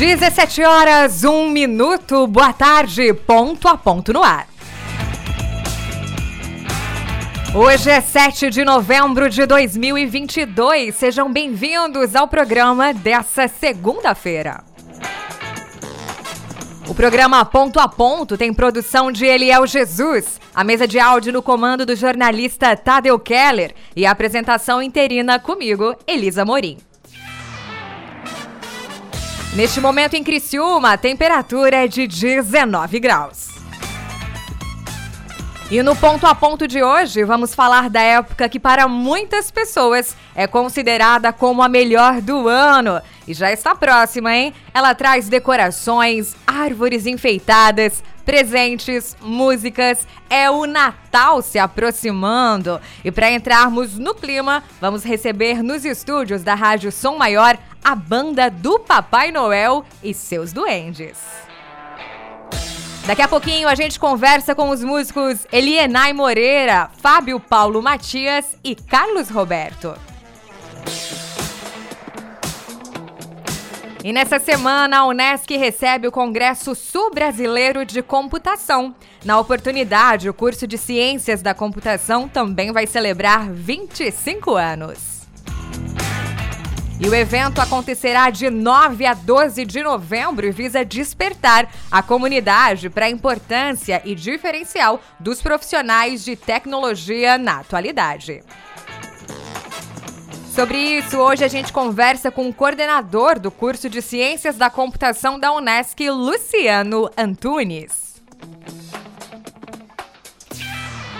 17 horas, 1 minuto. Boa tarde, ponto a ponto no ar. Hoje é 7 de novembro de 2022. Sejam bem-vindos ao programa dessa segunda-feira. O programa Ponto a Ponto tem produção de Eliel Jesus, a mesa de áudio no comando do jornalista Tadeu Keller e a apresentação interina comigo, Elisa Morim. Neste momento em Criciúma, a temperatura é de 19 graus. E no ponto a ponto de hoje, vamos falar da época que para muitas pessoas é considerada como a melhor do ano. E já está próxima, hein? Ela traz decorações, árvores enfeitadas, presentes, músicas. É o Natal se aproximando. E para entrarmos no clima, vamos receber nos estúdios da Rádio Som Maior a banda do Papai Noel e seus duendes. Daqui a pouquinho a gente conversa com os músicos Elienay Moreira, Fábio Paulo Matias e Carlos Roberto. E nessa semana, a Unesc recebe o Congresso Sul-Brasileiro de Computação. Na oportunidade, o curso de Ciências da Computação também vai celebrar 25 anos. E o evento acontecerá de 9 a 12 de novembro e visa despertar a comunidade para a importância e diferencial dos profissionais de tecnologia na atualidade. Sobre isso, hoje a gente conversa com o coordenador do curso de Ciências da Computação da Unesc, Luciano Antunes.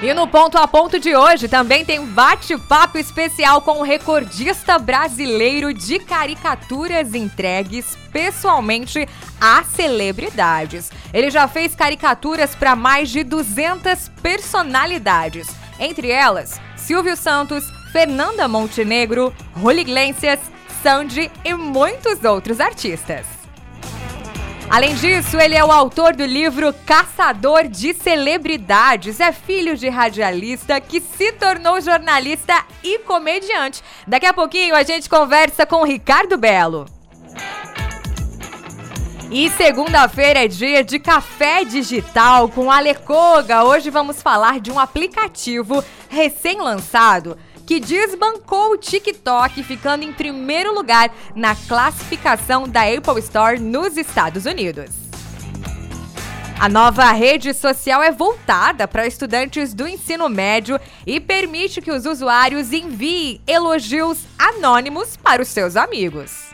E no ponto a ponto de hoje também tem um bate-papo especial com o recordista brasileiro de caricaturas entregues pessoalmente a celebridades. Ele já fez caricaturas para mais de 200 personalidades, entre elas Silvio Santos, Fernanda Montenegro, Roli Iglesias, Sandy e muitos outros artistas. Além disso, ele é o autor do livro Caçador de Celebridades. É filho de radialista que se tornou jornalista e comediante. Daqui a pouquinho a gente conversa com o Ricardo Belo. E segunda-feira é dia de café digital com a Lecoga. Hoje vamos falar de um aplicativo recém-lançado que desbancou o TikTok, ficando em primeiro lugar na classificação da Apple Store nos Estados Unidos. A nova rede social é voltada para estudantes do ensino médio e permite que os usuários enviem elogios anônimos para os seus amigos.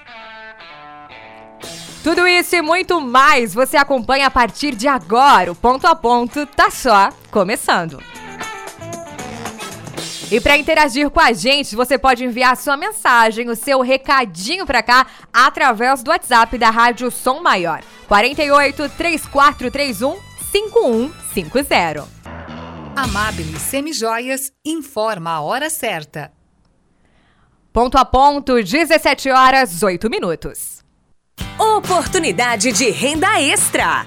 Tudo isso e muito mais você acompanha a partir de agora. O ponto a ponto tá só começando. E para interagir com a gente, você pode enviar sua mensagem, o seu recadinho para cá através do WhatsApp da Rádio Som Maior. 48 3431 5150. Amabile Semijoias informa a hora certa. Ponto a ponto, 17 horas 8 minutos. Oportunidade de renda extra.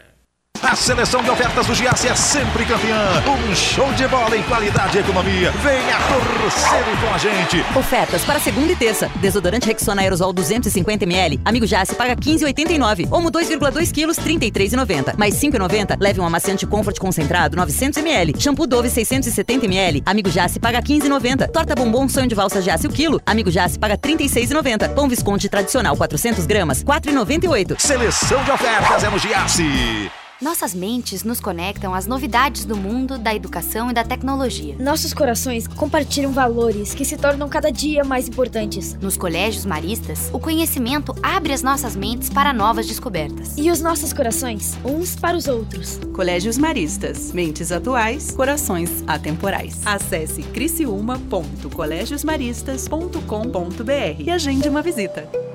A seleção de ofertas do Giasse é sempre campeã. Um show de bola em qualidade e economia. Venha torcer com a gente. Ofertas para segunda e terça. Desodorante Rexona Aerosol 250ml. Amigo Giasse paga 15,89. Omo 2,2 quilos, 33,90. Mais 5,90. Leve um amaciante Comfort concentrado 900ml. Shampoo Dove 670ml. Amigo Jace paga 15,90. Torta bombom sonho de valsa Jace o quilo. Amigo Jace paga 36,90. Pão Visconde tradicional 400 gramas 4,98. Seleção de ofertas é no Giasse. Nossas mentes nos conectam às novidades do mundo, da educação e da tecnologia. Nossos corações compartilham valores que se tornam cada dia mais importantes. Nos colégios maristas, o conhecimento abre as nossas mentes para novas descobertas. E os nossos corações, uns para os outros. Colégios Maristas, mentes atuais, corações atemporais. Acesse criciúma.colegiosmaristas.com.br e agende uma visita.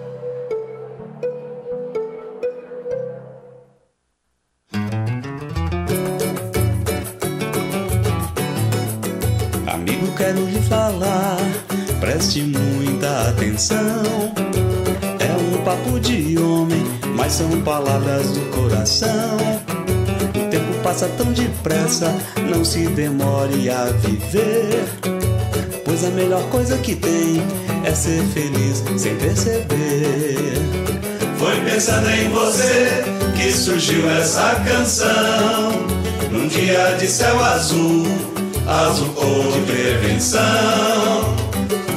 Preste muita atenção. É um papo de homem, mas são palavras do coração. O tempo passa tão depressa, não se demore a viver. Pois a melhor coisa que tem é ser feliz sem perceber. Foi pensando em você que surgiu essa canção. Num dia de céu azul azul cor de prevenção.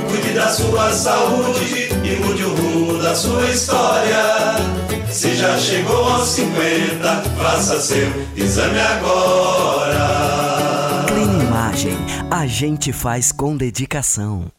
Cuide da sua saúde e mude o rumo da sua história. Se já chegou aos 50, faça seu exame agora. Clean Imagem, a gente faz com dedicação.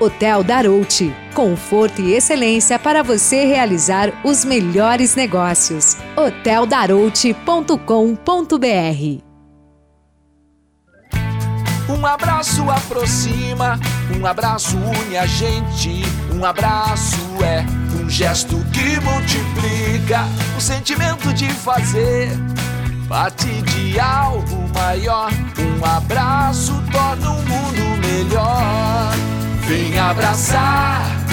Hotel Darouti conforto e excelência para você realizar os melhores negócios. hoteldarouti.com.br Um abraço aproxima, um abraço une a gente. Um abraço é um gesto que multiplica o sentimento de fazer parte de algo maior. Um abraço torna o mundo melhor. Vem abraçar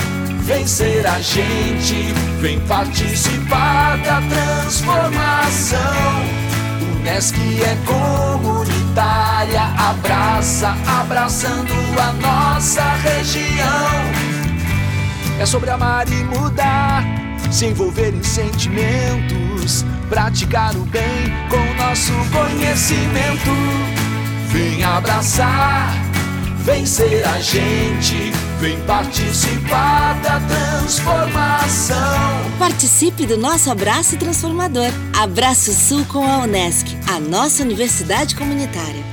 Vem ser a gente, vem participar da transformação. Unesc é comunitária, abraça, abraçando a nossa região. É sobre amar e mudar, se envolver em sentimentos, praticar o bem com nosso conhecimento. Vem abraçar, vem ser a gente Vem participar da transformação. Participe do nosso abraço transformador. Abraço Sul com a Unesc, a nossa universidade comunitária.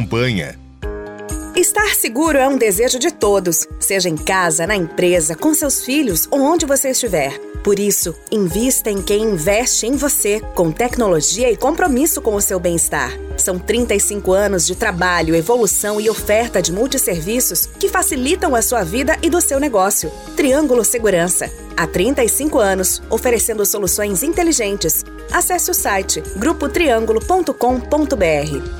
campanha. Estar seguro é um desejo de todos, seja em casa, na empresa, com seus filhos ou onde você estiver. Por isso, invista em quem investe em você, com tecnologia e compromisso com o seu bem-estar. São 35 anos de trabalho, evolução e oferta de multisserviços que facilitam a sua vida e do seu negócio. Triângulo Segurança. Há 35 anos, oferecendo soluções inteligentes. Acesse o site grupotriangulo.com.br.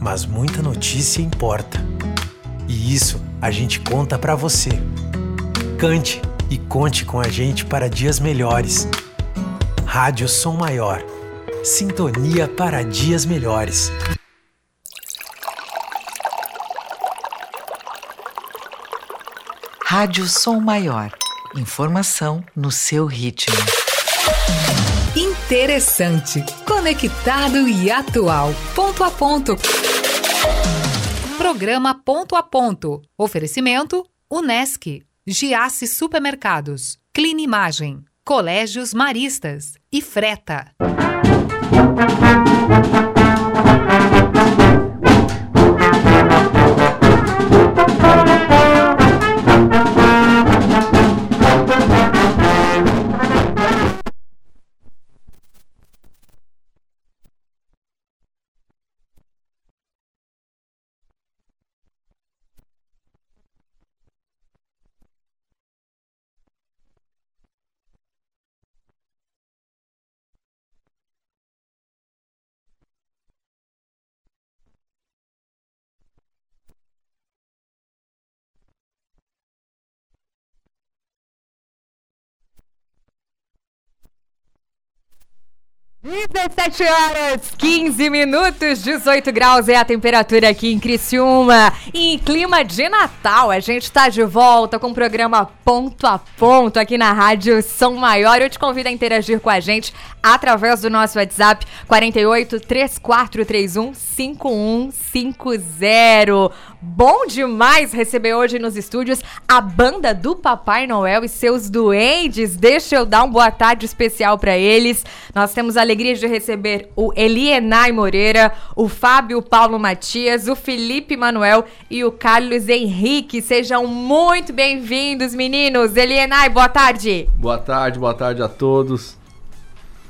mas muita notícia importa. E isso a gente conta para você. Cante e conte com a gente para dias melhores. Rádio Som Maior. Sintonia para dias melhores. Rádio Som Maior. Informação no seu ritmo. Interessante, conectado e atual. Ponto a ponto. Programa Ponto a Ponto. Oferecimento: Unesc, Giasse Supermercados, Clinimagem, Colégios Maristas e Freta. 17 horas 15 minutos, 18 graus é a temperatura aqui em Criciúma. E em clima de Natal, a gente está de volta com o programa Ponto a Ponto aqui na Rádio São Maior. Eu te convido a interagir com a gente através do nosso WhatsApp 48 3431 5150. Bom demais receber hoje nos estúdios a banda do Papai Noel e seus duendes. Deixa eu dar uma boa tarde especial para eles. Nós temos alegria de receber o Elienay Moreira, o Fábio Paulo Matias, o Felipe Manuel e o Carlos Henrique. Sejam muito bem-vindos, meninos. Elienay, boa tarde. Boa tarde, boa tarde a todos.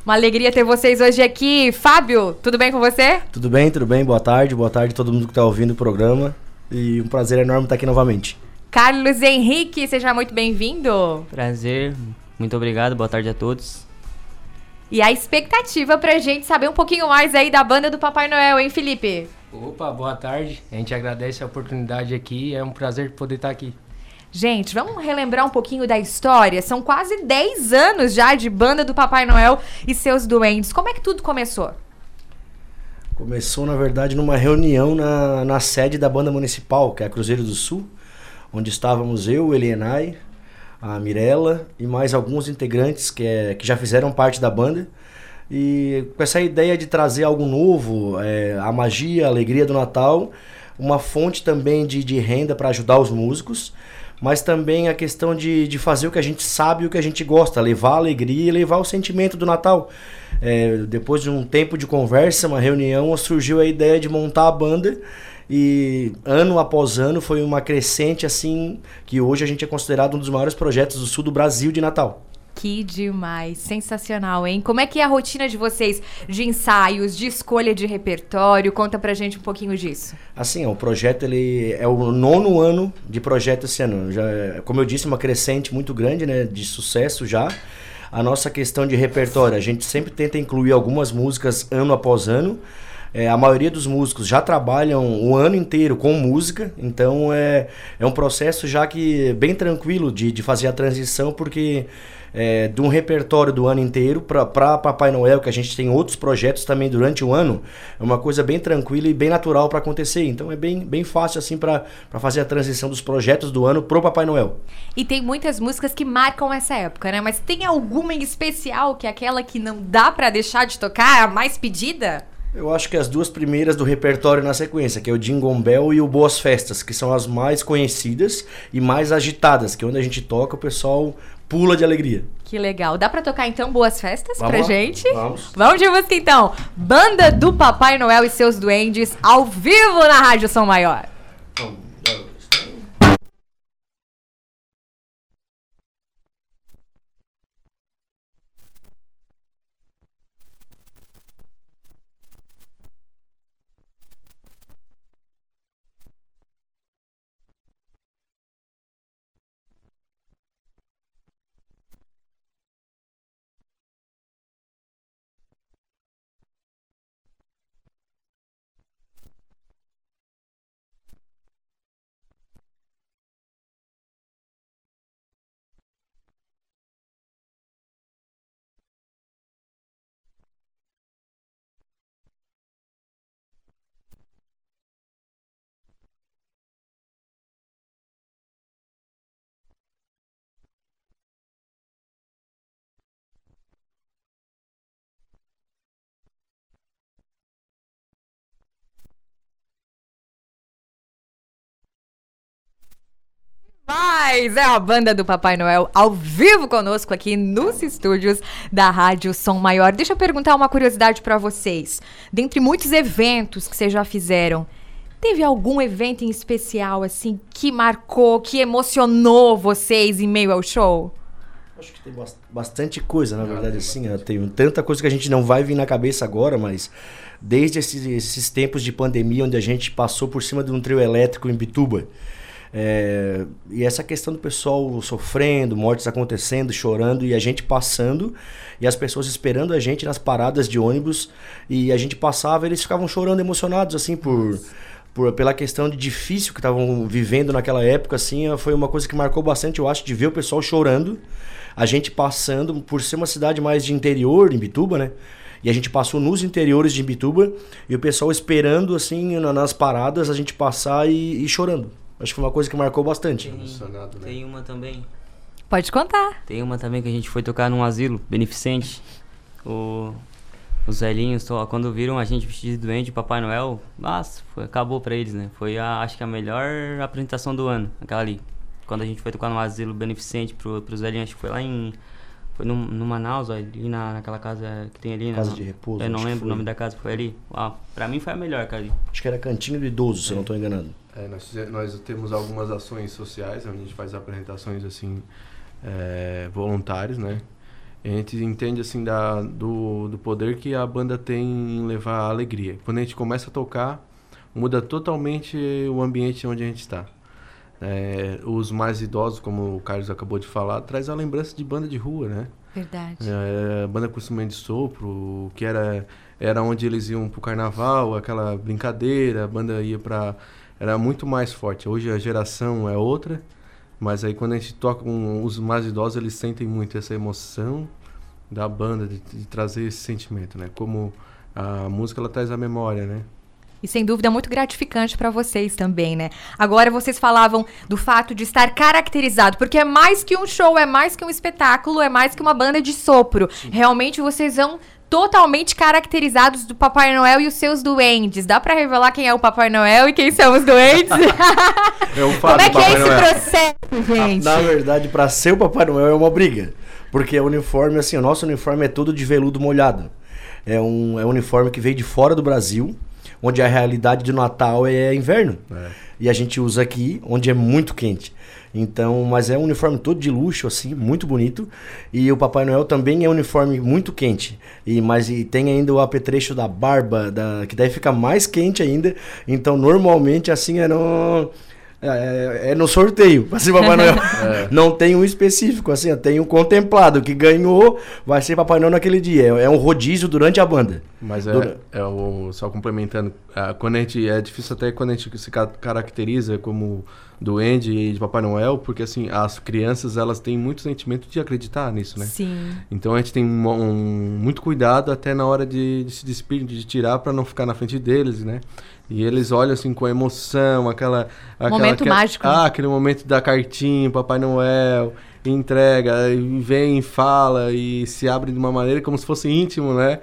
Uma alegria ter vocês hoje aqui. Fábio, tudo bem com você? Tudo bem, tudo bem. Boa tarde, boa tarde a todo mundo que está ouvindo o programa. E um prazer enorme estar aqui novamente. Carlos Henrique, seja muito bem-vindo. Prazer, muito obrigado, boa tarde a todos. E a expectativa pra gente saber um pouquinho mais aí da banda do Papai Noel, hein, Felipe? Opa, boa tarde. A gente agradece a oportunidade aqui, é um prazer poder estar aqui. Gente, vamos relembrar um pouquinho da história. São quase 10 anos já de banda do Papai Noel e seus duendes. Como é que tudo começou? Começou, na verdade, numa reunião na, na sede da banda municipal, que é a Cruzeiro do Sul, onde estávamos eu, Elienay, a Mirella e mais alguns integrantes que, é, que já fizeram parte da banda. E com essa ideia de trazer algo novo, é, a magia, a alegria do Natal, uma fonte também de, de renda para ajudar os músicos, mas também a questão de, de fazer o que a gente sabe e o que a gente gosta, levar a alegria e levar o sentimento do Natal. É, depois de um tempo de conversa, uma reunião, surgiu a ideia de montar a banda e ano após ano foi uma crescente assim que hoje a gente é considerado um dos maiores projetos do sul do Brasil de Natal. Que demais, sensacional, hein? Como é que é a rotina de vocês de ensaios, de escolha de repertório? Conta pra gente um pouquinho disso. Assim, o projeto ele é o nono ano de projeto esse ano. Já, como eu disse, uma crescente muito grande, né, de sucesso já a nossa questão de repertório. A gente sempre tenta incluir algumas músicas ano após ano. É, a maioria dos músicos já trabalham o ano inteiro com música, então é, é um processo já que bem tranquilo de, de fazer a transição, porque é, de um repertório do ano inteiro para Papai Noel, que a gente tem outros projetos também durante o ano, é uma coisa bem tranquila e bem natural para acontecer. Então é bem, bem fácil assim para fazer a transição dos projetos do ano pro Papai Noel. E tem muitas músicas que marcam essa época, né? Mas tem alguma em especial que é aquela que não dá para deixar de tocar, a mais pedida? Eu acho que as duas primeiras do repertório na sequência, que é o Jingle Bell e o Boas Festas, que são as mais conhecidas e mais agitadas, que é onde a gente toca, o pessoal pula de alegria. Que legal. Dá pra tocar então boas festas Vamos pra lá. gente? Vamos. Vamos de música então. Banda do Papai Noel e seus duendes ao vivo na Rádio São Maior. Vamos. É a banda do Papai Noel ao vivo conosco aqui nos estúdios da Rádio Som Maior. Deixa eu perguntar uma curiosidade para vocês. Dentre muitos eventos que vocês já fizeram, teve algum evento em especial assim que marcou, que emocionou vocês em meio ao show? Acho que tem bastante coisa, na verdade, assim. Tem tanta coisa que a gente não vai vir na cabeça agora, mas desde esses, esses tempos de pandemia, onde a gente passou por cima de um trio elétrico em Bituba. É, e essa questão do pessoal sofrendo, mortes acontecendo, chorando e a gente passando e as pessoas esperando a gente nas paradas de ônibus e a gente passava eles ficavam chorando emocionados assim por, por pela questão de difícil que estavam vivendo naquela época assim foi uma coisa que marcou bastante eu acho de ver o pessoal chorando a gente passando por ser uma cidade mais de interior em Bituba né? E a gente passou nos interiores de Bituba e o pessoal esperando assim nas paradas a gente passar e, e chorando Acho que foi uma coisa que marcou bastante. Tem, né? tem uma também. Pode contar. Tem uma também que a gente foi tocar num asilo beneficente. O, os velhinhos, quando viram a gente vestido de doente, Papai Noel, nossa, foi, acabou pra eles, né? Foi, a, acho que a melhor apresentação do ano, aquela ali. Quando a gente foi tocar num asilo beneficente pro, pros velhinhos, acho que foi lá em... Foi no, no Manaus, ali na, naquela casa que tem ali. Casa na, de repouso. Eu não lembro o nome da casa, foi ali. Ah, pra mim foi a melhor, cara. Ali. Acho que era Cantinho do Idoso, se eu não estou enganado. É, nós, nós temos algumas ações sociais, onde a gente faz apresentações assim é, voluntárias, né? A gente entende assim da, do, do poder que a banda tem em levar alegria. Quando a gente começa a tocar, muda totalmente o ambiente onde a gente está. É, os mais idosos, como o Carlos acabou de falar, traz a lembrança de banda de rua, né? Verdade. É, banda com instrumento de sopro, que era, era onde eles iam pro carnaval, aquela brincadeira, a banda ia para Era muito mais forte. Hoje a geração é outra, mas aí quando a gente toca com os mais idosos, eles sentem muito essa emoção da banda, de, de trazer esse sentimento, né? Como a música, ela traz a memória, né? E sem dúvida muito gratificante para vocês também, né? Agora vocês falavam do fato de estar caracterizado, porque é mais que um show, é mais que um espetáculo, é mais que uma banda de sopro. Sim. Realmente vocês vão totalmente caracterizados do Papai Noel e os seus duendes. Dá para revelar quem é o Papai Noel e quem são os duendes? é um Como é que é esse Noel. processo, gente? Na verdade, para ser o Papai Noel é uma briga. Porque o uniforme, assim, o nosso uniforme é todo de veludo molhado. É um, é um uniforme que veio de fora do Brasil onde a realidade do Natal é inverno. É. E a gente usa aqui, onde é muito quente. Então, mas é um uniforme todo de luxo, assim, muito bonito. E o Papai Noel também é um uniforme muito quente. E, mas e tem ainda o apetrecho da barba, da, que daí fica mais quente ainda. Então, normalmente, assim, é no é, é, no sorteio ser Papai Noel. É. Não tem um específico, assim, tem um contemplado que ganhou, vai ser Papai Noel naquele dia. É, é um rodízio durante a banda. Mas é, é o, só complementando, quando a gente, é difícil até quando a gente se caracteriza como duende e de Papai Noel, porque assim, as crianças elas têm muito sentimento de acreditar nisso, né? Sim. Então a gente tem um, um muito cuidado até na hora de, de se despedir, de tirar para não ficar na frente deles, né? E eles olham assim com emoção, aquela. aquela momento aquela, mágico. Ah, aquele momento da cartinha, Papai Noel, entrega, e vem, fala e se abre de uma maneira como se fosse íntimo, né?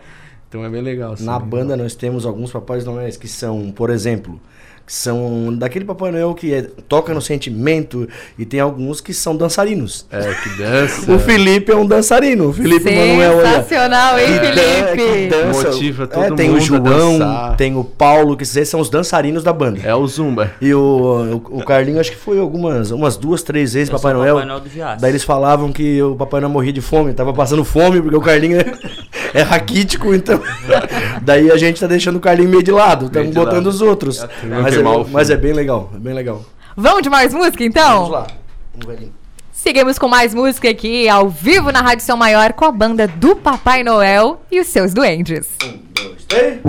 Então é bem legal. Assim, Na banda nós temos alguns Papais Noéis que são, por exemplo, que são daquele Papai Noel que é, toca no sentimento e tem alguns que são dançarinos. É, que dança. o Felipe é um dançarino. O Felipe Manuel. Sensacional, hein, Felipe? dança. Motiva todo é, tem mundo o João, tem o Paulo, que esses são os dançarinos da banda. É o Zumba. E o, o, o Carlinho, acho que foi algumas umas duas, três vezes Papai Noel. Papai Noel do Daí eles falavam que o Papai Noel morria de fome, tava passando fome, porque o Carlinho é, é raquítico, então. Daí a gente tá deixando o Carlinho meio de lado, estamos botando lado. os outros. Mas mas, é, mas é bem legal, é bem legal. Vamos de mais música então? Vamos lá. Um Seguimos com mais música aqui, ao vivo na Rádio São Maior, com a banda do Papai Noel e os seus duendes. Um, dois, três.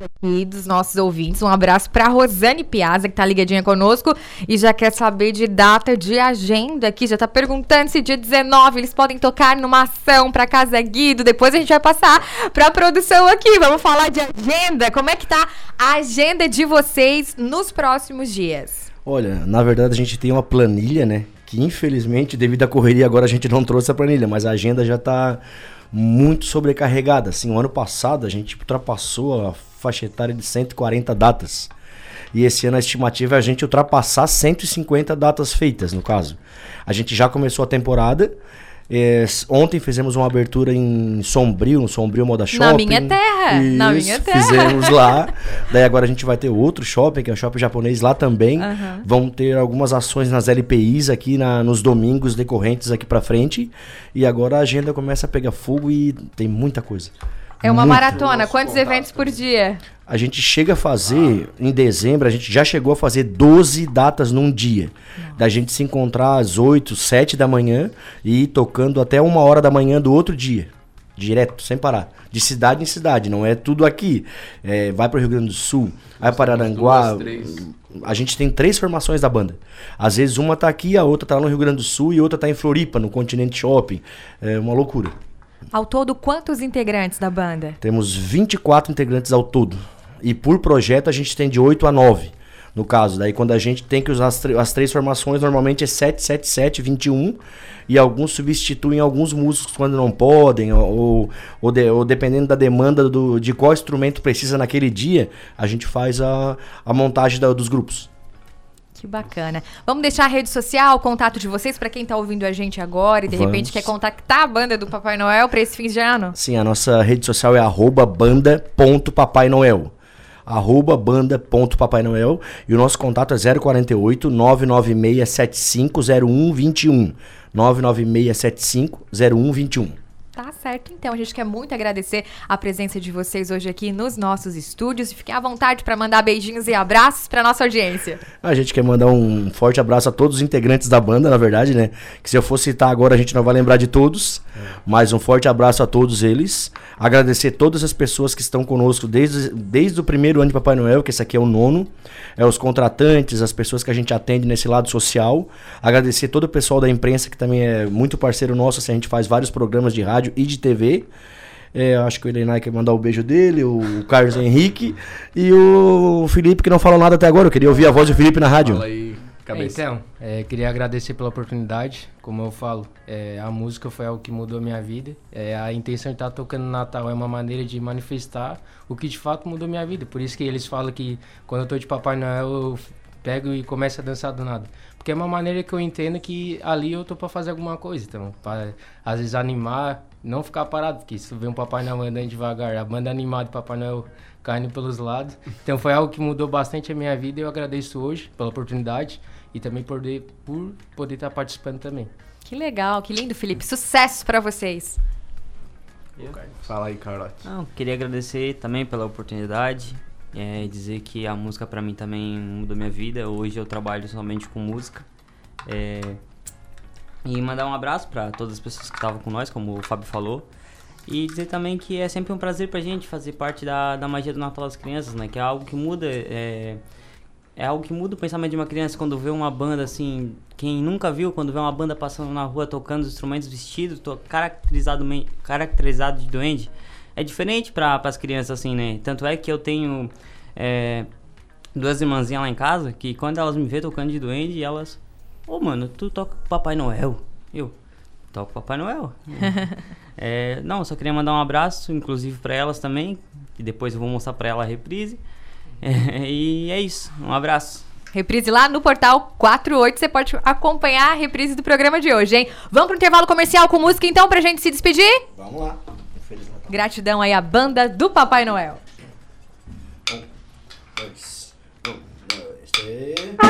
Aqui dos nossos ouvintes. Um abraço para Rosane Piazza, que tá ligadinha conosco e já quer saber de data de agenda aqui. Já tá perguntando se dia 19 eles podem tocar numa ação para Casa Guido. Depois a gente vai passar pra produção aqui. Vamos falar de agenda. Como é que tá a agenda de vocês nos próximos dias? Olha, na verdade a gente tem uma planilha, né? Que infelizmente, devido à correria, agora a gente não trouxe a planilha, mas a agenda já tá muito sobrecarregada. Assim, o ano passado a gente ultrapassou a faixa etária de 140 datas. E esse ano a estimativa é a gente ultrapassar 150 datas feitas, no caso. A gente já começou a temporada. É, ontem fizemos uma abertura em Sombrio, no Sombrio Moda Shopping. Na minha terra! Isso, na minha terra! Fizemos lá. Daí agora a gente vai ter outro shopping, que é o shopping japonês lá também. Uhum. Vão ter algumas ações nas LPIs aqui na, nos domingos decorrentes aqui pra frente. E agora a agenda começa a pegar fogo e tem muita coisa. É uma Muita. maratona. Quantos eventos por dia? A gente chega a fazer, em dezembro, a gente já chegou a fazer 12 datas num dia. Da gente se encontrar às 8, 7 da manhã e ir tocando até uma hora da manhã do outro dia. Direto, sem parar. De cidade em cidade, não é tudo aqui. É, vai para o Rio Grande do Sul, vai para Aranguá. A gente tem três formações da banda. Às vezes uma tá aqui, a outra tá lá no Rio Grande do Sul e outra tá em Floripa, no Continente Shopping. É uma loucura. Ao todo, quantos integrantes da banda? Temos 24 integrantes ao todo. E por projeto a gente tem de 8 a 9. No caso, daí quando a gente tem que usar as, as três formações, normalmente é 7, 7, 7, 21. E alguns substituem alguns músicos quando não podem, ou, ou, de- ou dependendo da demanda do, de qual instrumento precisa naquele dia, a gente faz a, a montagem da- dos grupos. Que bacana. Vamos deixar a rede social, o contato de vocês para quem tá ouvindo a gente agora e de Vamos. repente quer contactar a banda do Papai Noel para esse fim de ano. Sim, a nossa rede social é arroba banda.papai Noel. Arroba banda.papai Noel. E o nosso contato é 048 996750121. 996750121. Tá certo, então. A gente quer muito agradecer a presença de vocês hoje aqui nos nossos estúdios fiquem à vontade para mandar beijinhos e abraços para nossa audiência. A gente quer mandar um forte abraço a todos os integrantes da banda, na verdade, né? Que se eu for citar agora a gente não vai lembrar de todos. Mas um forte abraço a todos eles. Agradecer todas as pessoas que estão conosco desde, desde o primeiro ano de Papai Noel, que esse aqui é o nono. É os contratantes, as pessoas que a gente atende nesse lado social. Agradecer todo o pessoal da imprensa que também é muito parceiro nosso. Assim, a gente faz vários programas de rádio e de TV. É, acho que o Elenai quer mandar o beijo dele, o Carlos Henrique e o Felipe, que não falou nada até agora. Eu queria ouvir a voz do Felipe na rádio. Fala aí, cabeça. Então, é, queria agradecer pela oportunidade. Como eu falo, é, a música foi algo que mudou a minha vida. É, a intenção de estar tocando no Natal é uma maneira de manifestar o que de fato mudou minha vida. Por isso que eles falam que quando eu tô de Papai Noel, eu pego e começo a dançar do nada. Porque é uma maneira que eu entendo que ali eu tô pra fazer alguma coisa. Então, pra, às vezes animar, não ficar parado. Porque se tu vê um Papai Noel andando devagar, a banda animada de Papai Noel caindo pelos lados. Então foi algo que mudou bastante a minha vida e eu agradeço hoje pela oportunidade e também por poder, por poder estar participando também. Que legal, que lindo, Felipe. Sucesso para vocês. Fala aí, Carlote. Não, queria agradecer também pela oportunidade. É, dizer que a música pra mim também mudou minha vida. Hoje eu trabalho somente com música. É, e mandar um abraço pra todas as pessoas que estavam com nós, como o Fábio falou. E dizer também que é sempre um prazer pra gente fazer parte da, da magia do Natal das crianças, né? Que é algo que muda. É, é algo que muda o pensamento de uma criança quando vê uma banda assim. Quem nunca viu, quando vê uma banda passando na rua tocando os instrumentos vestidos, caracterizado, caracterizado de duende, é diferente para as crianças assim, né? Tanto é que eu tenho é, duas irmãzinhas lá em casa que quando elas me vê tocando de duende, elas. Ô mano, tu toca Papai Noel? Eu. Toco Papai Noel. É, não, só queria mandar um abraço, inclusive para elas também, que depois eu vou mostrar para ela a reprise. É, e é isso, um abraço. Reprise lá no portal 48, você pode acompanhar a reprise do programa de hoje, hein? Vamos pro intervalo comercial com música então pra gente se despedir? Vamos lá. Gratidão aí à banda do Papai Noel. Dois, um, dois, três.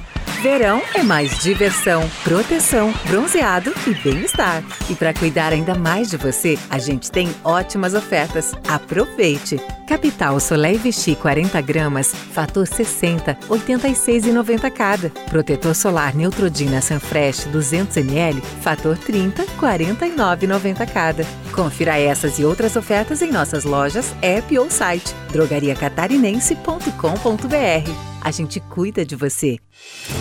Verão é mais diversão, proteção, bronzeado e bem-estar. E para cuidar ainda mais de você, a gente tem ótimas ofertas. Aproveite! Capital Soleil Vichy 40 gramas, fator 60, 86,90 cada. Protetor solar Neutrodina Sunfresh 200 ml, fator 30, 49,90 cada. Confira essas e outras ofertas em nossas lojas, app ou site drogariacatarinense.com.br. A gente cuida de você.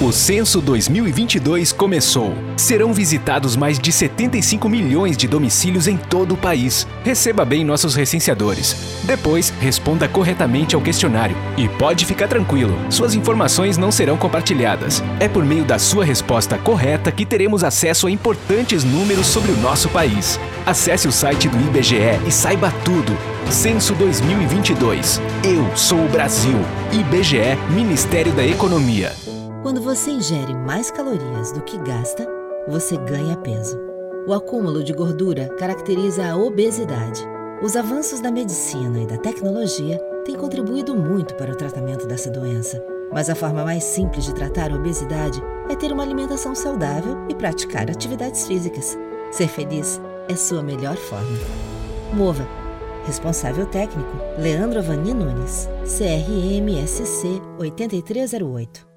O Censo 2022 começou. Serão visitados mais de 75 milhões de domicílios em todo o país. Receba bem nossos recenseadores. Depois, responda corretamente ao questionário. E pode ficar tranquilo, suas informações não serão compartilhadas. É por meio da sua resposta correta que teremos acesso a importantes números sobre o nosso país. Acesse o site do IBGE e saiba tudo. Censo 2022. Eu sou o Brasil. IBGE, Ministério da Economia. Quando você ingere mais calorias do que gasta, você ganha peso. O acúmulo de gordura caracteriza a obesidade. Os avanços da medicina e da tecnologia têm contribuído muito para o tratamento dessa doença. Mas a forma mais simples de tratar a obesidade é ter uma alimentação saudável e praticar atividades físicas. Ser feliz é sua melhor forma. Mova. Responsável técnico: Leandro Avani Nunes. CRMSC 8308.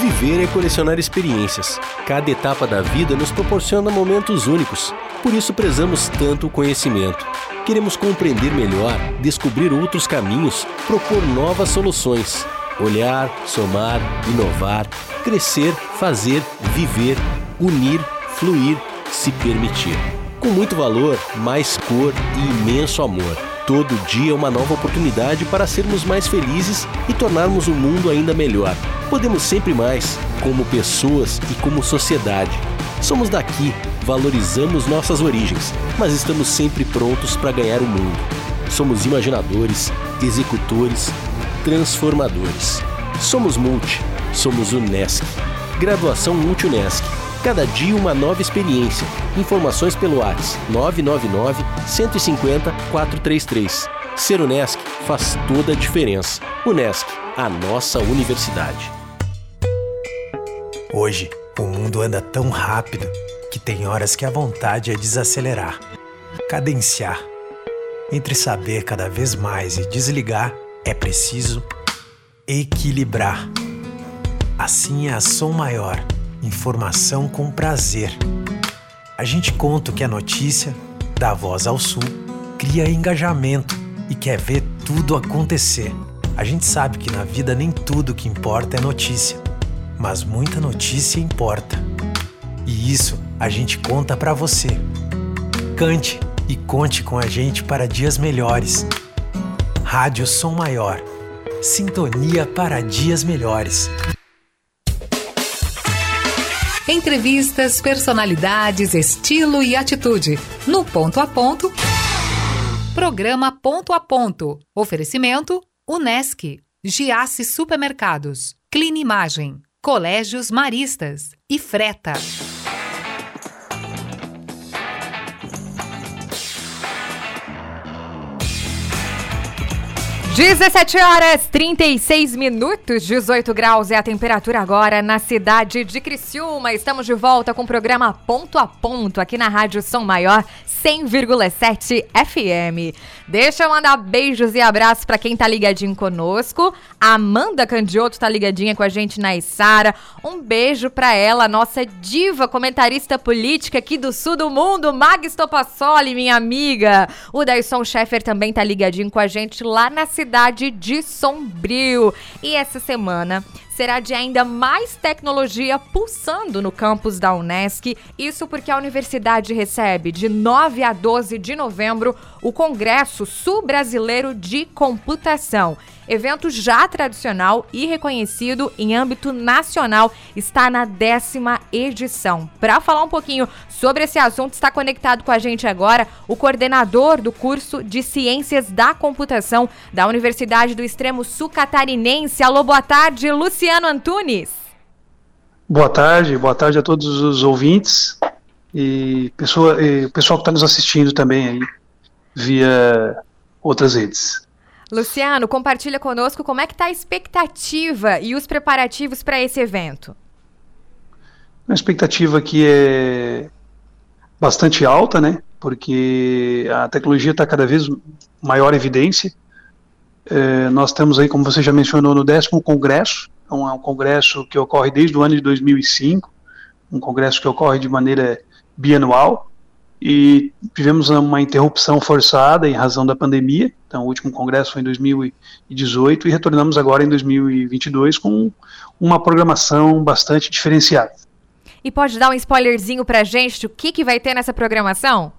Viver é colecionar experiências. Cada etapa da vida nos proporciona momentos únicos. Por isso prezamos tanto o conhecimento. Queremos compreender melhor, descobrir outros caminhos, propor novas soluções. Olhar, somar, inovar, crescer, fazer, viver, unir, fluir, se permitir. Com muito valor, mais cor e imenso amor. Todo dia é uma nova oportunidade para sermos mais felizes e tornarmos o mundo ainda melhor. Podemos sempre mais, como pessoas e como sociedade. Somos daqui, valorizamos nossas origens, mas estamos sempre prontos para ganhar o mundo. Somos imaginadores, executores, transformadores. Somos Multi, somos Unesc. Graduação Multi-Unesc. Cada dia uma nova experiência. Informações pelo WhatsApp 999 150 433. Ser Unesc faz toda a diferença. Unesc, a nossa universidade. Hoje, o mundo anda tão rápido que tem horas que a vontade é desacelerar, cadenciar. Entre saber cada vez mais e desligar, é preciso equilibrar. Assim é a som maior informação com prazer. A gente conta que a notícia, da voz ao sul, cria engajamento e quer ver tudo acontecer. A gente sabe que na vida nem tudo que importa é notícia, mas muita notícia importa. E isso a gente conta para você. Cante e conte com a gente para dias melhores. Rádio Som Maior. Sintonia para dias melhores. Entrevistas, personalidades, estilo e atitude. No Ponto a Ponto. Programa Ponto a Ponto. Oferecimento: Unesc, Giasse Supermercados, Clean Imagem, Colégios Maristas e Freta. 17 horas 36 minutos, 18 graus é a temperatura agora na cidade de Criciúma. Estamos de volta com o programa Ponto a Ponto aqui na Rádio Som Maior 100,7 FM. Deixa eu mandar beijos e abraços para quem tá ligadinho conosco. A Amanda Candioto tá ligadinha com a gente na Isara. Um beijo para ela, nossa diva comentarista política aqui do sul do mundo, Mag Stopassoli, minha amiga. O Dyson Sheffer também tá ligadinho com a gente lá na cidade cidade de Sombrio. E essa semana será de ainda mais tecnologia pulsando no campus da Unesc. Isso porque a universidade recebe de 9 a 12 de novembro o Congresso Sul-Brasileiro de Computação. Evento já tradicional e reconhecido em âmbito nacional, está na décima edição. Para falar um pouquinho sobre esse assunto, está conectado com a gente agora o coordenador do curso de Ciências da Computação da Universidade do Extremo Sul Catarinense. Alô, boa tarde, Luciano Antunes. Boa tarde, boa tarde a todos os ouvintes e, pessoa, e o pessoal que está nos assistindo também aí via outras redes. Luciano, compartilha conosco como é que está a expectativa e os preparativos para esse evento. A expectativa aqui é bastante alta, né? Porque a tecnologia está cada vez maior evidência. É, nós estamos aí, como você já mencionou, no décimo congresso. Então é um congresso que ocorre desde o ano de 2005, um congresso que ocorre de maneira bianual e tivemos uma interrupção forçada em razão da pandemia. Então, o último congresso foi em 2018 e retornamos agora em 2022 com uma programação bastante diferenciada. E pode dar um spoilerzinho para a gente o que, que vai ter nessa programação?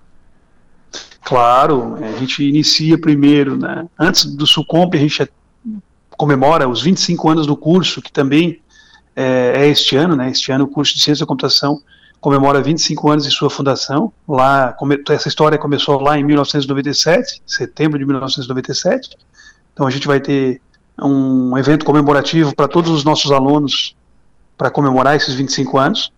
Claro, a gente inicia primeiro, né? Antes do Sucomp, a gente comemora os 25 anos do curso, que também é, é este ano, né? Este ano o curso de Ciência da Computação comemora 25 anos de sua fundação. Lá, essa história começou lá em 1997, setembro de 1997. Então a gente vai ter um evento comemorativo para todos os nossos alunos para comemorar esses 25 anos.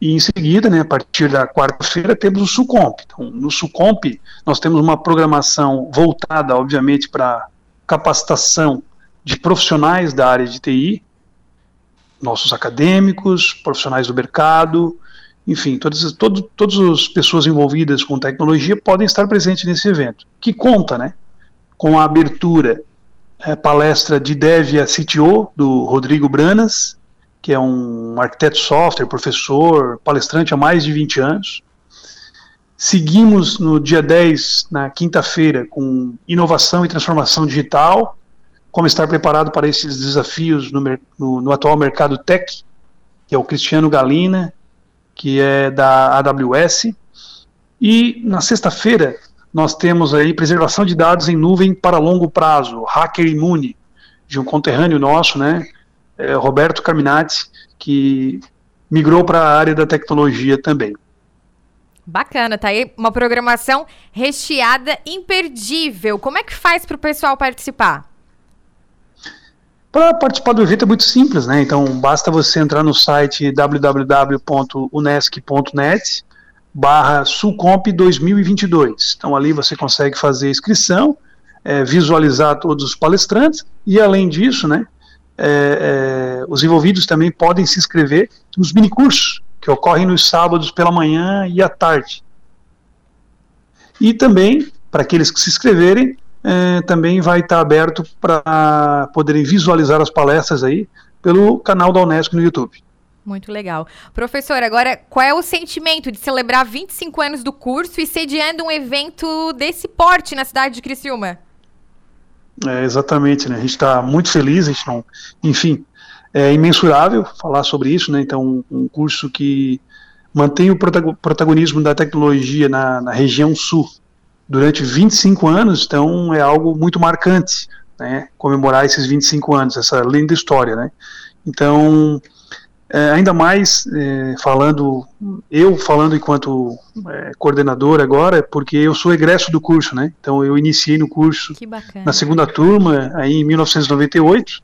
E em seguida, né, a partir da quarta-feira, temos o SUCOMP. Então, no SUCOMP, nós temos uma programação voltada, obviamente, para capacitação de profissionais da área de TI, nossos acadêmicos, profissionais do mercado, enfim, todas, todo, todas as pessoas envolvidas com tecnologia podem estar presentes nesse evento, que conta né, com a abertura, é, palestra de Devia CTO, do Rodrigo Branas, que é um arquiteto software, professor, palestrante há mais de 20 anos. Seguimos no dia 10, na quinta-feira, com inovação e transformação digital, como estar preparado para esses desafios no, no, no atual mercado tech, que é o Cristiano Galina, que é da AWS. E na sexta-feira nós temos aí preservação de dados em nuvem para longo prazo, Hacker Imune, de um conterrâneo nosso, né, é, Roberto Carminati, que migrou para a área da tecnologia também. Bacana, tá aí uma programação recheada, imperdível. Como é que faz para o pessoal participar? Para participar do evento é muito simples, né? Então basta você entrar no site www.unesc.net barra Sulcomp 2022. Então ali você consegue fazer inscrição, é, visualizar todos os palestrantes e além disso, né, é, é, os envolvidos também podem se inscrever nos minicursos que ocorrem nos sábados pela manhã e à tarde. E também, para aqueles que se inscreverem, é, também vai estar aberto para poderem visualizar as palestras aí pelo canal da Unesco no YouTube. Muito legal. Professor, agora, qual é o sentimento de celebrar 25 anos do curso e sediando um evento desse porte na cidade de Criciúma? É, exatamente, né? A gente está muito feliz, a gente não, enfim, é imensurável falar sobre isso, né? Então, um, um curso que mantém o protagonismo da tecnologia na, na região sul durante 25 anos, então é algo muito marcante, né, comemorar esses 25 anos, essa linda história, né. Então, é, ainda mais é, falando, eu falando enquanto é, coordenador agora, porque eu sou egresso do curso, né, então eu iniciei no curso na segunda turma, aí em 1998,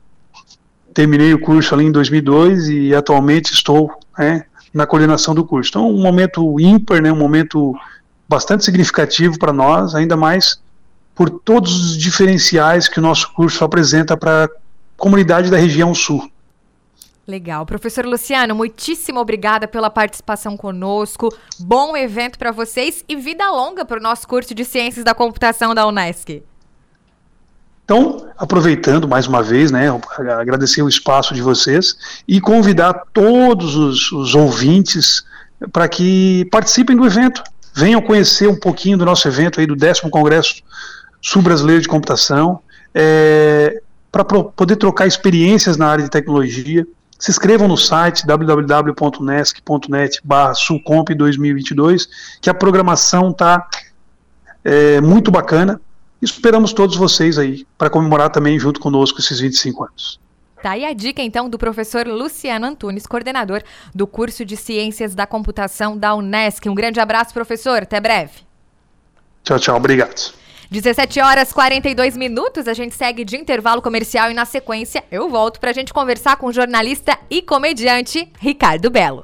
terminei o curso ali em 2002 e atualmente estou né, na coordenação do curso. Então, um momento ímpar, né, um momento bastante significativo para nós, ainda mais por todos os diferenciais que o nosso curso apresenta para a comunidade da região sul. Legal. Professor Luciano, muitíssimo obrigada pela participação conosco. Bom evento para vocês e vida longa para o nosso curso de Ciências da Computação da Unesc. Então, aproveitando mais uma vez, né, agradecer o espaço de vocês e convidar todos os, os ouvintes para que participem do evento. Venham conhecer um pouquinho do nosso evento aí do 10 Congresso Sul-Brasileiro de Computação, é, para poder trocar experiências na área de tecnologia, se inscrevam no site www.nesc.net sulcomp 2022, que a programação está é, muito bacana. Esperamos todos vocês aí para comemorar também junto conosco esses 25 anos. Tá aí a dica então do professor Luciano Antunes, coordenador do curso de Ciências da Computação da Unesc. Um grande abraço, professor. Até breve. Tchau, tchau. Obrigado. 17 horas 42 minutos, a gente segue de intervalo comercial e na sequência eu volto para a gente conversar com o jornalista e comediante Ricardo Belo.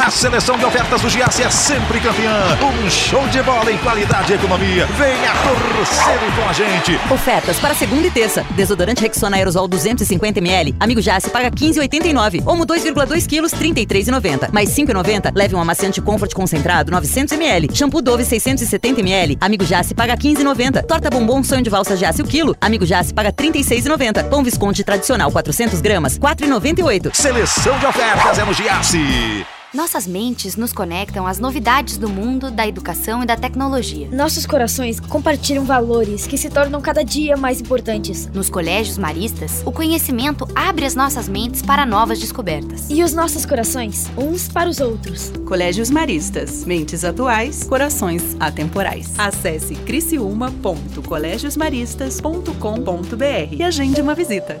A seleção de ofertas do Giasse é sempre campeã. Um show de bola em qualidade e economia. Venha torcer com a gente. Ofertas para segunda e terça. Desodorante Rexona Aerosol 250ml. Amigo Giasse paga 15,89. Omo 2,2 quilos, 33,90. Mais 5,90. Leve um amaciante Comfort concentrado 900ml. Shampoo Dove 670ml. Amigo Giasse paga 15,90. Torta bombom sonho de valsa Giasse o quilo. Amigo Giasse paga 36,90. Pão Visconde tradicional 400 gramas, 4,98. Seleção de ofertas é no Giasse. Nossas mentes nos conectam às novidades do mundo, da educação e da tecnologia. Nossos corações compartilham valores que se tornam cada dia mais importantes. Nos colégios maristas, o conhecimento abre as nossas mentes para novas descobertas. E os nossos corações, uns para os outros. Colégios Maristas, mentes atuais, corações atemporais. Acesse criciúma.colegiosmaristas.com.br e agende uma visita.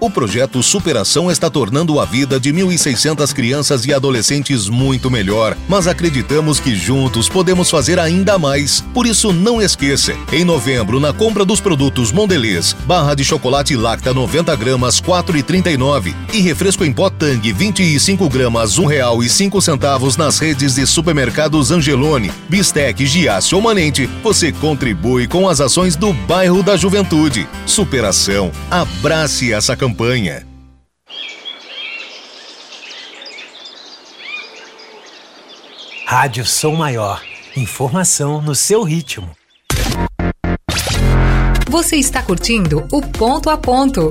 O projeto Superação está tornando a vida de 1.600 crianças e adolescentes muito melhor, mas acreditamos que juntos podemos fazer ainda mais. Por isso, não esqueça: em novembro, na compra dos produtos Mondelez, barra de chocolate Lacta 90 gramas, 4,39 e refresco em pó Tang 25 gramas, R$ 1,05 nas redes de supermercados Angelone, Bistec, Giasse ou Manente, você contribui com as ações do bairro da Juventude. Superação. Abrace essa campanha campanha. Rádio Som Maior. Informação no seu ritmo. Você está curtindo o Ponto a Ponto.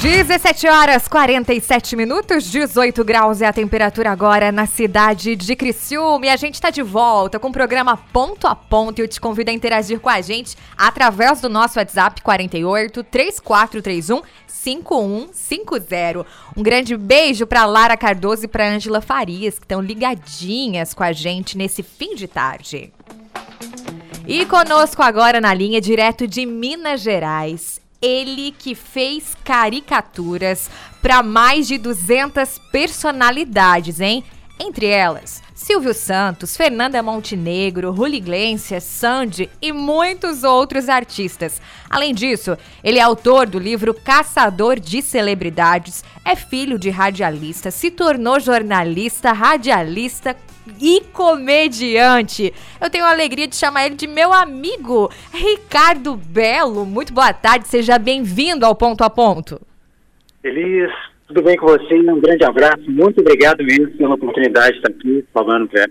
17 horas 47 minutos, 18 graus é a temperatura agora na cidade de Criciúma. E a gente está de volta com o programa Ponto a Ponto. E eu te convido a interagir com a gente através do nosso WhatsApp 48 3431 5150. Um grande beijo para Lara Cardoso e para Ângela Farias, que estão ligadinhas com a gente nesse fim de tarde. E conosco agora na linha, direto de Minas Gerais, ele que fez caricaturas para mais de 200 personalidades, hein? Entre elas, Silvio Santos, Fernanda Montenegro, Ruli Iglesias, Sandy e muitos outros artistas. Além disso, ele é autor do livro Caçador de Celebridades, é filho de radialista, se tornou jornalista, radialista, e comediante. Eu tenho a alegria de chamar ele de meu amigo, Ricardo Belo. Muito boa tarde, seja bem-vindo ao Ponto a Ponto. Feliz, tudo bem com você? Um grande abraço, muito obrigado mesmo pela oportunidade de estar aqui falando para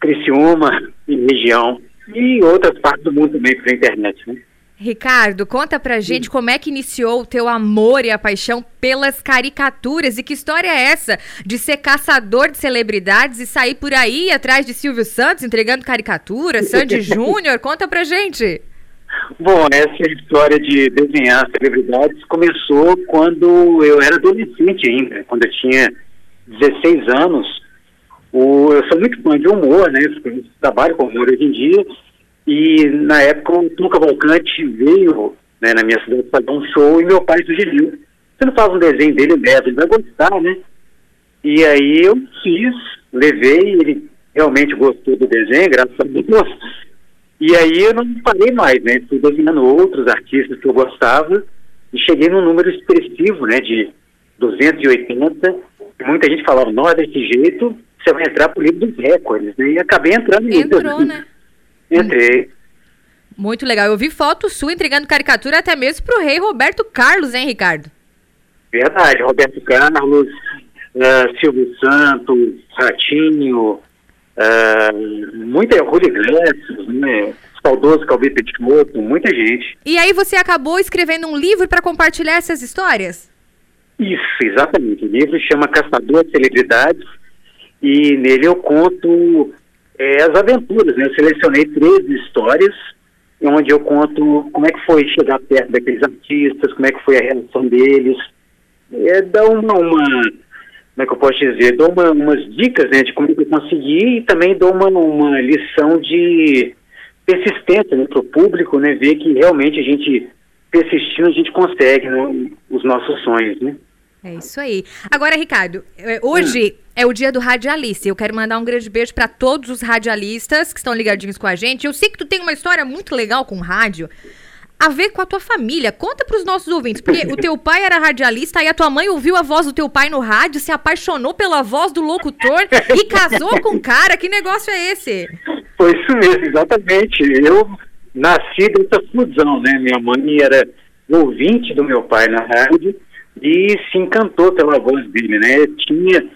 Criciúma e região e outras partes do mundo também pela internet, né? Ricardo, conta pra gente como é que iniciou o teu amor e a paixão pelas caricaturas e que história é essa de ser caçador de celebridades e sair por aí atrás de Silvio Santos entregando caricaturas, Sandy Júnior? Conta pra gente. Bom, essa história de desenhar celebridades começou quando eu era adolescente ainda, quando eu tinha 16 anos. O, eu sou muito fã de humor, né? Eu trabalho com humor hoje em dia e na época o Tuca Volcante veio né, na minha cidade fazer um show e meu pai sugeriu. Você não faz um desenho dele leva, ele vai gostar, né? E aí eu fiz, levei, ele realmente gostou do desenho, graças a Deus. E aí eu não parei mais, né? Fui desenhando outros artistas que eu gostava e cheguei num número expressivo, né? De 280. Muita gente falava, não, é desse jeito, você vai entrar pro livro dos recordes, né? E acabei entrando Entrou, né? Entrei. Muito legal. Eu vi foto sua entregando caricatura até mesmo pro rei Roberto Carlos, hein, Ricardo? Verdade, Roberto Carlos, uh, Silvio Santos, Ratinho, uh, muita Rui Iglesias, né? Saudoso Calbi Petitmoto, muita gente. E aí você acabou escrevendo um livro para compartilhar essas histórias? Isso, exatamente. O livro chama Caçador de Celebridades e nele eu conto é, as aventuras. Né? Eu selecionei 13 histórias, onde eu conto como é que foi chegar perto daqueles artistas, como é que foi a relação deles. É, dá uma, uma, como é que eu posso dizer, dou uma, umas dicas né, de como é eu consegui e também dou uma, uma lição de persistência né, para o público, né, ver que realmente a gente persistindo, a gente consegue né, os nossos sonhos, né? É isso aí. Agora, Ricardo, é, hoje hum. É o dia do radialista. Eu quero mandar um grande beijo para todos os radialistas que estão ligadinhos com a gente. Eu sei que tu tem uma história muito legal com rádio a ver com a tua família. Conta para os nossos ouvintes, porque o teu pai era radialista e a tua mãe ouviu a voz do teu pai no rádio, se apaixonou pela voz do locutor e casou com o cara. Que negócio é esse? Foi isso mesmo, exatamente. Eu nasci dessa fusão, né? Minha mãe era ouvinte do meu pai na rádio e se encantou pela voz dele, né? Tinha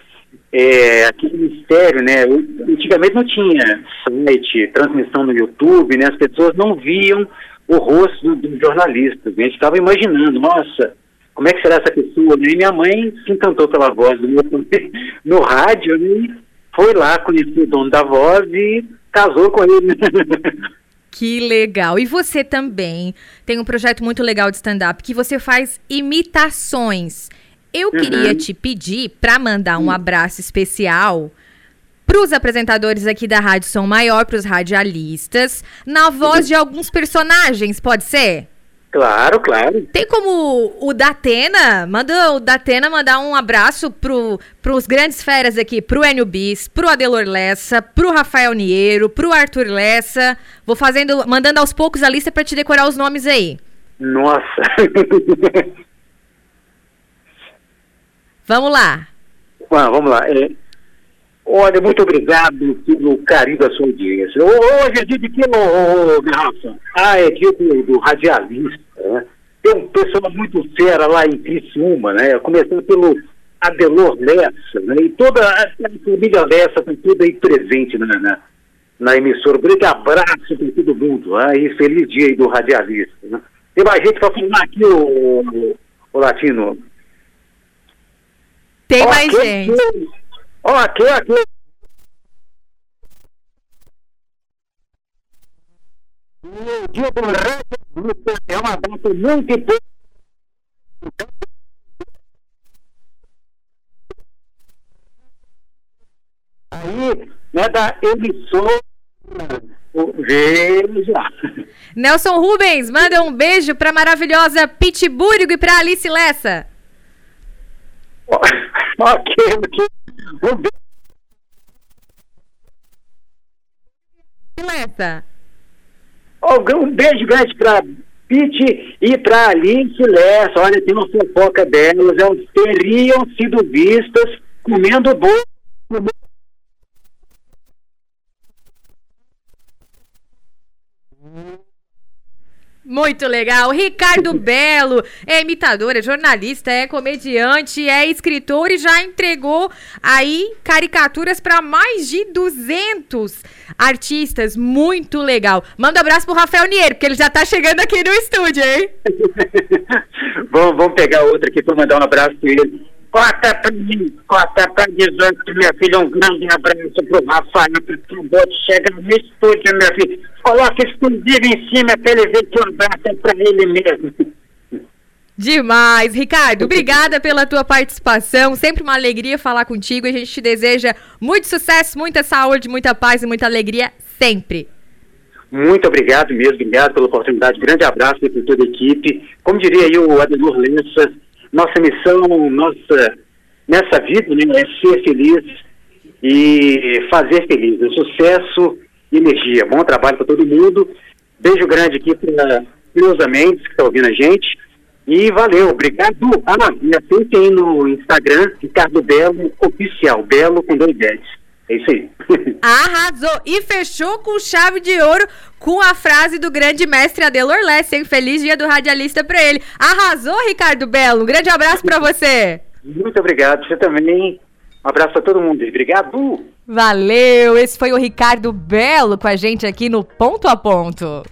é, aquele mistério, né? Antigamente não tinha site, transmissão no YouTube, né? As pessoas não viam o rosto dos jornalistas. Né? A gente estava imaginando, nossa, como é que será essa pessoa? E minha mãe se encantou pela voz do meu no rádio né? e foi lá conhecer o dono da voz e casou com ele. Que legal. E você também tem um projeto muito legal de stand-up que você faz imitações. Eu uhum. queria te pedir para mandar um abraço especial para os apresentadores aqui da Rádio Som Maior, para os radialistas, na voz de alguns personagens, pode ser? Claro, claro. Tem como o Datena, manda o Datena mandar um abraço pro, pros grandes feras aqui, pro Enio Bis, pro Adelor Lessa, pro Rafael Niero, pro Arthur Lessa. Vou fazendo, mandando aos poucos a lista para te decorar os nomes aí. Nossa. vamos lá. Ah, vamos lá. É, olha, muito obrigado pelo carinho da sua audiência. Hoje é dia de que, ô? Ah, é dia do, do radialista, né? Tem um pessoal muito fera lá em Criciúma, né? Começando pelo Adelor Lessa, né? E toda a família Lessa está tudo aí presente na, na, na emissora. Um grande abraço para todo mundo, né? e feliz dia aí do radialista. Né? Tem mais gente para falar aqui, o, o, o Latino. Tem mais gente. Ó, aqui, aqui. O dia do é uma data muito importante. Aí, né, da emissora. Veja. Nelson Rubens, manda um beijo pra maravilhosa Pittsburgh e pra Alice Lessa. ok, ok. Um beijo. Lessa. Um beijo grande pra Pete e pra Alice Lessa. Olha, tem uma fofoca delas. Elas teriam sido vistas comendo bolo. Muito legal. Ricardo Belo é imitador, é jornalista, é comediante, é escritor e já entregou aí caricaturas para mais de 200 artistas. Muito legal. Manda um abraço pro Rafael Nier, porque ele já tá chegando aqui no estúdio, hein? vamos, vamos pegar outra aqui para mandar um abraço para ele. Corta pra mim, corta pra 18, minha filha. Um grande abraço pro Rafael, pro Bote. Chega no estúdio, minha filha. Coloca exclusivo em cima pra ele ver que o abraço é pra ele mesmo. Demais, Ricardo. Obrigada pela tua participação. Sempre uma alegria falar contigo. A gente te deseja muito sucesso, muita saúde, muita paz e muita alegria sempre. Muito obrigado mesmo, obrigado pela oportunidade. Grande abraço para toda a equipe. Como diria aí o Adenor Lença, nossa missão, nossa, nessa vida, né, é ser feliz e fazer feliz. É sucesso e energia. Bom trabalho para todo mundo. Beijo grande aqui para Cleusa Mendes, que está ouvindo a gente. E valeu, obrigado. Ah, me aceitem no Instagram, Ricardo Belo Oficial, Belo com dois L's. É isso aí. Arrasou! E fechou com chave de ouro com a frase do grande mestre Adelor Lessa, hein? Feliz dia do radialista pra ele. Arrasou, Ricardo Belo. Um grande abraço pra você. Muito obrigado. Você também. Um abraço pra todo mundo. Obrigado. Valeu! Esse foi o Ricardo Belo com a gente aqui no Ponto a Ponto.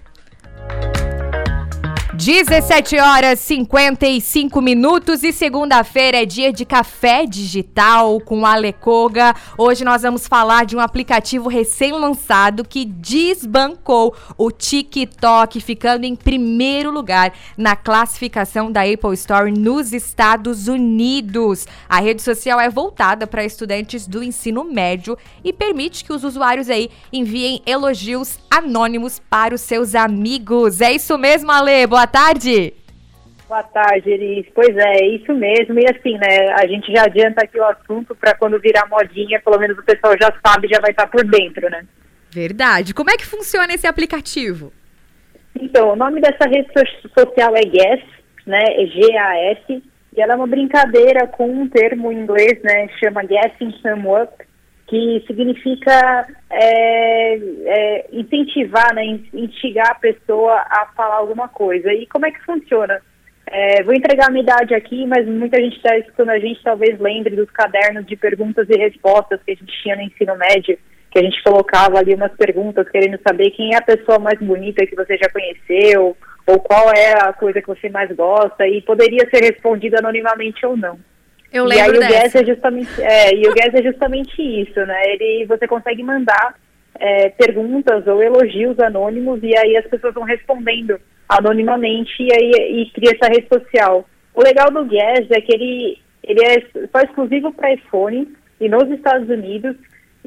17 horas 55 minutos e segunda-feira é dia de café digital com Alecoga. Hoje nós vamos falar de um aplicativo recém-lançado que desbancou o TikTok, ficando em primeiro lugar na classificação da Apple Store nos Estados Unidos. A rede social é voltada para estudantes do ensino médio e permite que os usuários aí enviem elogios anônimos para os seus amigos. É isso mesmo, Ale. Boa tarde. Boa tarde, Elis. Pois é, é isso mesmo. E assim, né, a gente já adianta aqui o assunto para quando virar modinha, pelo menos o pessoal já sabe, já vai estar por dentro, né? Verdade. Como é que funciona esse aplicativo? Então, o nome dessa rede social é Guess, né? G-A-S. E ela é uma brincadeira com um termo em inglês, né? Chama Guessing Some Up. Que significa é, é, incentivar, né, instigar a pessoa a falar alguma coisa. E como é que funciona? É, vou entregar a minha idade aqui, mas muita gente está escutando a gente, talvez lembre dos cadernos de perguntas e respostas que a gente tinha no ensino médio, que a gente colocava ali umas perguntas querendo saber quem é a pessoa mais bonita que você já conheceu, ou qual é a coisa que você mais gosta, e poderia ser respondida anonimamente ou não. Eu lembro e aí dessa. o Guess é justamente, é, e o Guess é justamente isso, né? Ele, você consegue mandar é, perguntas ou elogios anônimos e aí as pessoas vão respondendo anonimamente e aí e cria essa rede social. O legal do Guess é que ele, ele é só exclusivo para iPhone e nos Estados Unidos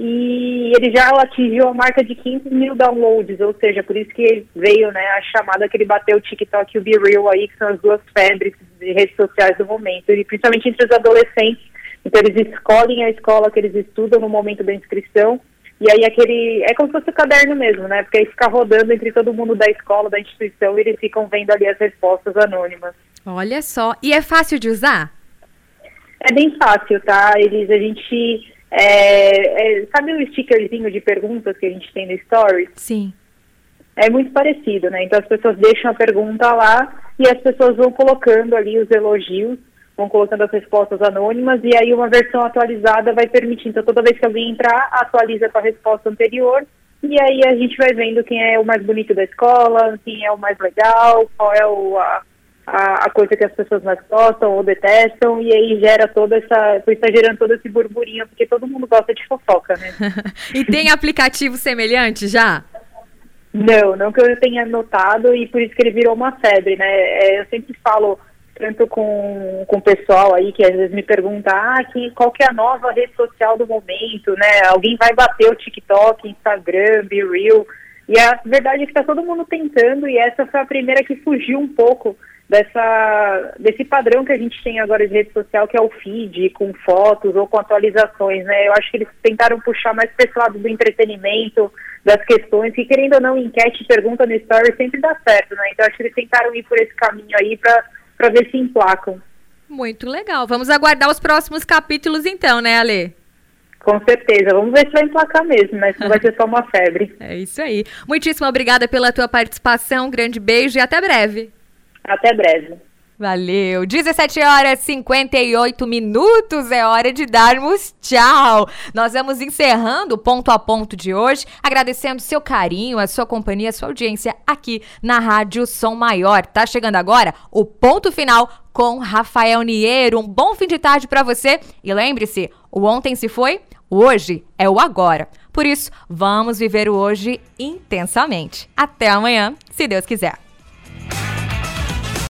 e ele já atingiu a marca de 500 mil downloads, ou seja, por isso que veio né, a chamada que ele bateu o TikTok e o Be Real aí, que são as duas febres de redes sociais do momento, e principalmente entre os adolescentes. Então eles escolhem a escola que eles estudam no momento da inscrição, e aí aquele. É como se fosse o caderno mesmo, né? Porque aí fica rodando entre todo mundo da escola, da instituição, e eles ficam vendo ali as respostas anônimas. Olha só. E é fácil de usar? É bem fácil, tá? Eles, a gente é, é, sabe o stickerzinho de perguntas que a gente tem no Stories? Sim. É muito parecido, né? Então as pessoas deixam a pergunta lá e as pessoas vão colocando ali os elogios, vão colocando as respostas anônimas e aí uma versão atualizada vai permitindo. Então toda vez que alguém entrar, atualiza com a resposta anterior e aí a gente vai vendo quem é o mais bonito da escola, quem é o mais legal, qual é o, a, a, a, coisa que as pessoas mais gostam ou detestam, e aí gera toda essa. está gerando todo esse burburinho, porque todo mundo gosta de fofoca, né? e tem aplicativo semelhante já? Não, não que eu tenha notado, e por isso que ele virou uma febre, né? É, eu sempre falo tanto com, com o pessoal aí que às vezes me pergunta, ah, que, qual que é a nova rede social do momento, né? Alguém vai bater o TikTok, Instagram, Be Real. E a verdade é que está todo mundo tentando, e essa foi a primeira que fugiu um pouco dessa, desse padrão que a gente tem agora de rede social, que é o feed, com fotos ou com atualizações, né? Eu acho que eles tentaram puxar mais para esse lado do entretenimento, das questões, que querendo ou não, enquete, pergunta no story sempre dá certo, né? Então acho que eles tentaram ir por esse caminho aí para ver se emplacam. Muito legal. Vamos aguardar os próximos capítulos então, né, Ale? Com certeza. Vamos ver se vai emplacar mesmo, né? Se não vai ser só uma febre. É isso aí. Muitíssimo obrigada pela tua participação. Um grande beijo e até breve. Até breve. Valeu. 17 horas e 58 minutos. É hora de darmos tchau. Nós vamos encerrando o ponto a ponto de hoje, agradecendo seu carinho, a sua companhia, a sua audiência aqui na Rádio Som Maior. Tá chegando agora o ponto final com Rafael Niero. Um bom fim de tarde para você. E lembre-se, o ontem se foi, o hoje é o agora. Por isso, vamos viver o hoje intensamente. Até amanhã, se Deus quiser.